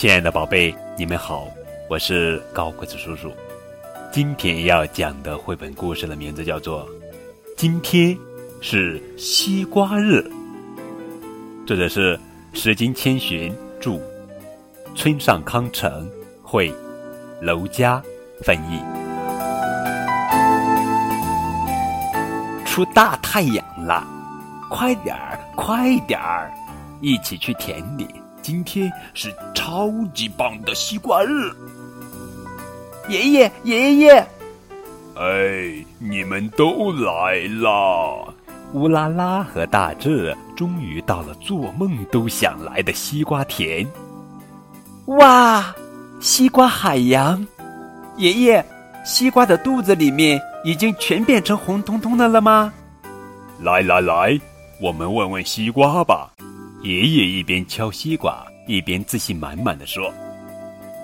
亲爱的宝贝，你们好，我是高个子叔叔。今天要讲的绘本故事的名字叫做《今天是西瓜日》，作者是石金千寻著，村上康成绘，娄佳翻译。出大太阳了，快点儿，快点儿，一起去田里。今天是超级棒的西瓜日。爷爷，爷爷，哎，你们都来啦！乌拉拉和大志终于到了做梦都想来的西瓜田。哇，西瓜海洋！爷爷，西瓜的肚子里面已经全变成红彤彤的了吗？来来来，我们问问西瓜吧。爷爷一边敲西瓜，一边自信满满的说：“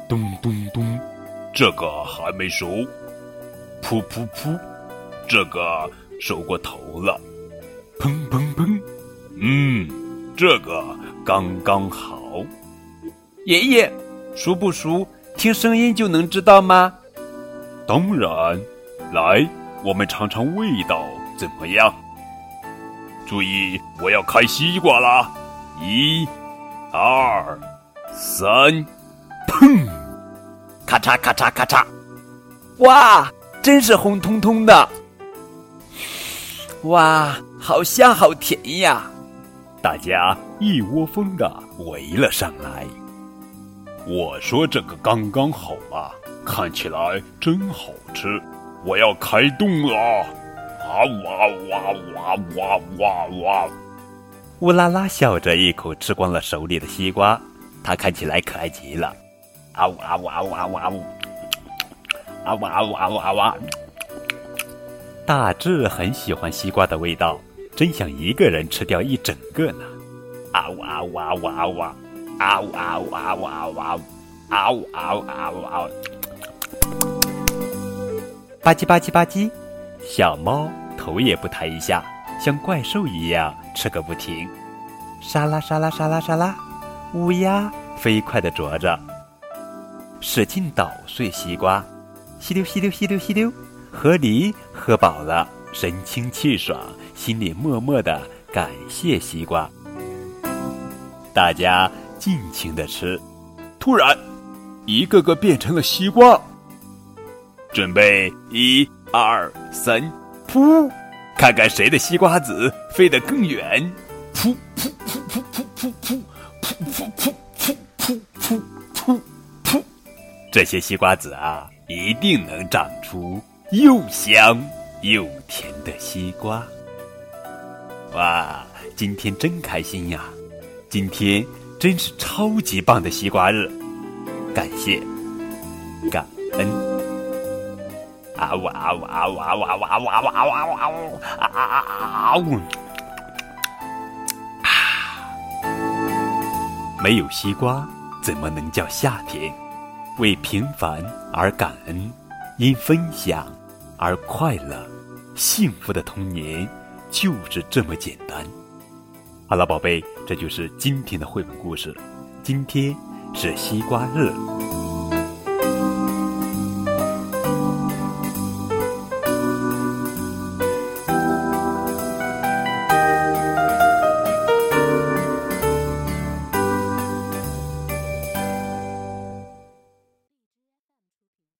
咚咚咚，这个还没熟。噗噗噗，这个熟过头了。砰砰砰，嗯，这个刚刚好。爷爷，熟不熟？听声音就能知道吗？当然。来，我们尝尝味道怎么样？注意，我要开西瓜啦！”一、二、三，砰！咔嚓咔嚓咔嚓！哇，真是红彤彤的！哇，好香好甜呀！大家一窝蜂的围了上来。我说这个刚刚好嘛，看起来真好吃。我要开动了！啊哇哇哇哇哇哇！乌拉拉笑着一口吃光了手里的西瓜，它看起来可爱极了。啊呜啊呜啊呜啊呜啊呜！啊呜啊呜啊呜啊呜！大志很喜欢西瓜的味道，真想一个人吃掉一整个呢。啊呜啊呜啊呜啊呜！啊呜啊呜啊呜啊呜！啊呜啊呜啊呜啊呜！吧唧吧唧吧唧，小猫头也不抬一下。像怪兽一样吃个不停，沙拉沙拉沙拉沙拉，乌鸦飞快地啄着，使劲捣碎西瓜，吸溜吸溜吸溜吸溜，河狸喝饱了，神清气爽，心里默默的感谢西瓜。大家尽情的吃，突然，一个个变成了西瓜，准备一二三，噗！看看谁的西瓜籽飞得更远！噗噗噗噗噗噗噗噗噗噗噗噗噗噗！这些西瓜籽啊，一定能长出又香又甜的西瓜。哇，今天真开心呀！今天真是超级棒的西瓜日，感谢，感恩。啊呜啊呜啊呜啊呜啊呜啊呜啊呜啊呜啊呜啊啊啊啊呜！啊！没有西瓜，怎么能叫夏天？为平凡而感恩，因分享而快乐，幸福的童年就是这么简单。好了，宝贝，这就是今天的绘本故事。今天是西瓜日。